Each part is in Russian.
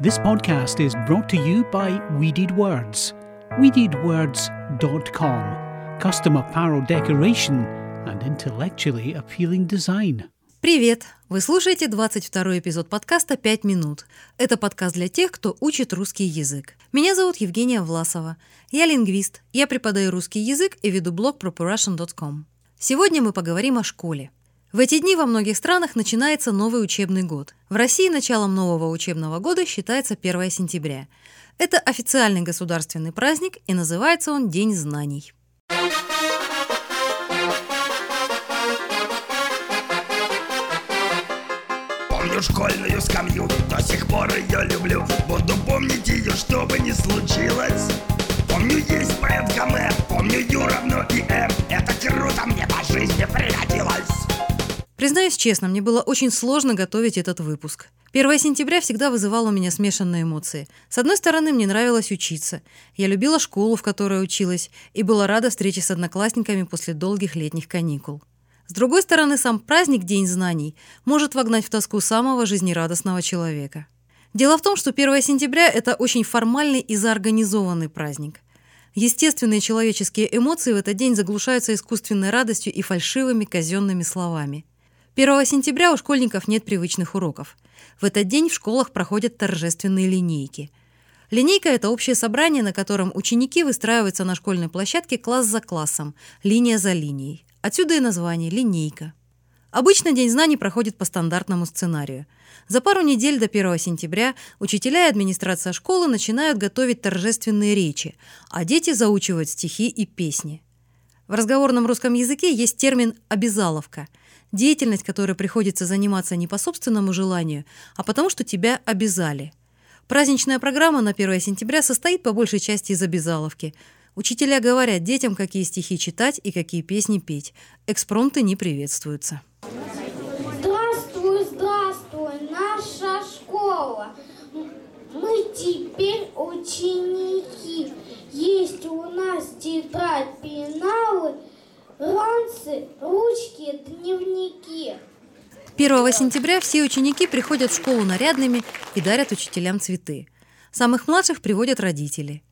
This podcast is brought to you by Weeded Words. WeededWords.com. Custom apparel decoration and intellectually appealing design. Привет! Вы слушаете 22 эпизод подкаста «5 минут». Это подкаст для тех, кто учит русский язык. Меня зовут Евгения Власова. Я лингвист. Я преподаю русский язык и веду блог ProPrussian.com. Сегодня мы поговорим о школе. В эти дни во многих странах начинается новый учебный год. В России началом нового учебного года считается 1 сентября. Это официальный государственный праздник и называется он День знаний. Помню школьную скамью, до сих пор ее люблю Буду помнить ее, что бы ни случилось Помню, есть поэт Гомер, помню Ю равно и М Это круто мне по жизни пригодилось Признаюсь честно, мне было очень сложно готовить этот выпуск. 1 сентября всегда вызывало у меня смешанные эмоции. С одной стороны, мне нравилось учиться. Я любила школу, в которой училась, и была рада встрече с одноклассниками после долгих летних каникул. С другой стороны, сам праздник День знаний может вогнать в тоску самого жизнерадостного человека. Дело в том, что 1 сентября – это очень формальный и заорганизованный праздник. Естественные человеческие эмоции в этот день заглушаются искусственной радостью и фальшивыми казенными словами. 1 сентября у школьников нет привычных уроков. В этот день в школах проходят торжественные линейки. Линейка – это общее собрание, на котором ученики выстраиваются на школьной площадке класс за классом, линия за линией. Отсюда и название – линейка. Обычно День знаний проходит по стандартному сценарию. За пару недель до 1 сентября учителя и администрация школы начинают готовить торжественные речи, а дети заучивают стихи и песни. В разговорном русском языке есть термин «обязаловка» – Деятельность, которой приходится заниматься не по собственному желанию, а потому что тебя обязали. Праздничная программа на 1 сентября состоит по большей части из обязаловки. Учителя говорят детям, какие стихи читать и какие песни петь. Экспромты не приветствуются. Здравствуй, здравствуй, наша школа. Мы теперь ученики. Есть у нас тетрадь, пеналы – ранцы, ручки, дневники. 1 сентября все ученики приходят в школу нарядными и дарят учителям цветы. Самых младших приводят родители.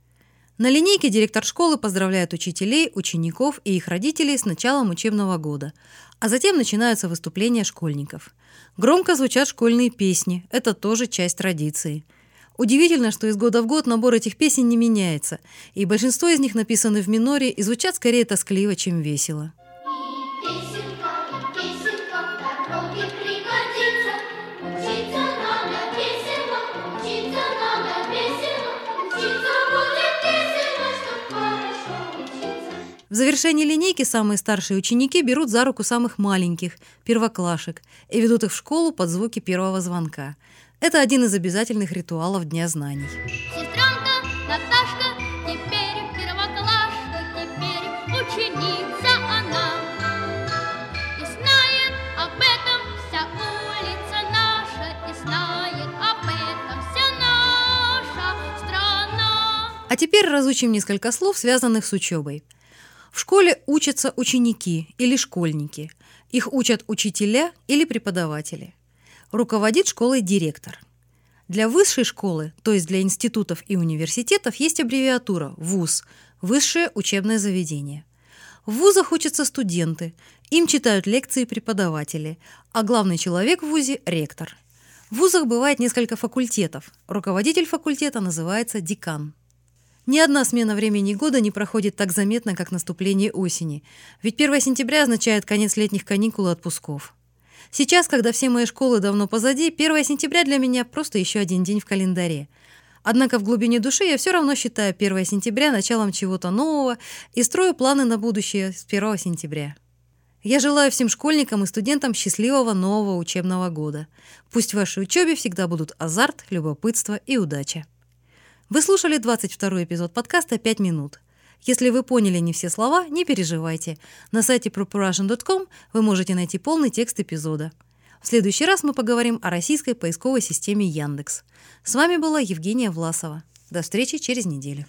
На линейке директор школы поздравляет учителей, учеников и их родителей с началом учебного года, а затем начинаются выступления школьников. Громко звучат школьные песни, это тоже часть традиции – Удивительно, что из года в год набор этих песен не меняется, и большинство из них написаны в миноре и звучат скорее тоскливо, чем весело. Завершении линейки самые старшие ученики берут за руку самых маленьких, первоклашек, и ведут их в школу под звуки первого звонка. Это один из обязательных ритуалов Дня знаний. Сестренка Наташка теперь первоклашка, теперь ученица она. И знает об этом вся улица наша, и знает об этом вся наша страна. А теперь разучим несколько слов, связанных с учебой. В школе учатся ученики или школьники. Их учат учителя или преподаватели. Руководит школой директор. Для высшей школы, то есть для институтов и университетов, есть аббревиатура ВУЗ – Высшее учебное заведение. В вузах учатся студенты, им читают лекции преподаватели, а главный человек в вузе – ректор. В вузах бывает несколько факультетов. Руководитель факультета называется декан. Ни одна смена времени года не проходит так заметно, как наступление осени, ведь 1 сентября означает конец летних каникул и отпусков. Сейчас, когда все мои школы давно позади, 1 сентября для меня просто еще один день в календаре. Однако в глубине души я все равно считаю 1 сентября началом чего-то нового и строю планы на будущее с 1 сентября. Я желаю всем школьникам и студентам счастливого нового учебного года. Пусть в вашей учебе всегда будут азарт, любопытство и удача. Вы слушали 22 эпизод подкаста «5 минут». Если вы поняли не все слова, не переживайте. На сайте proporrussian.com вы можете найти полный текст эпизода. В следующий раз мы поговорим о российской поисковой системе Яндекс. С вами была Евгения Власова. До встречи через неделю.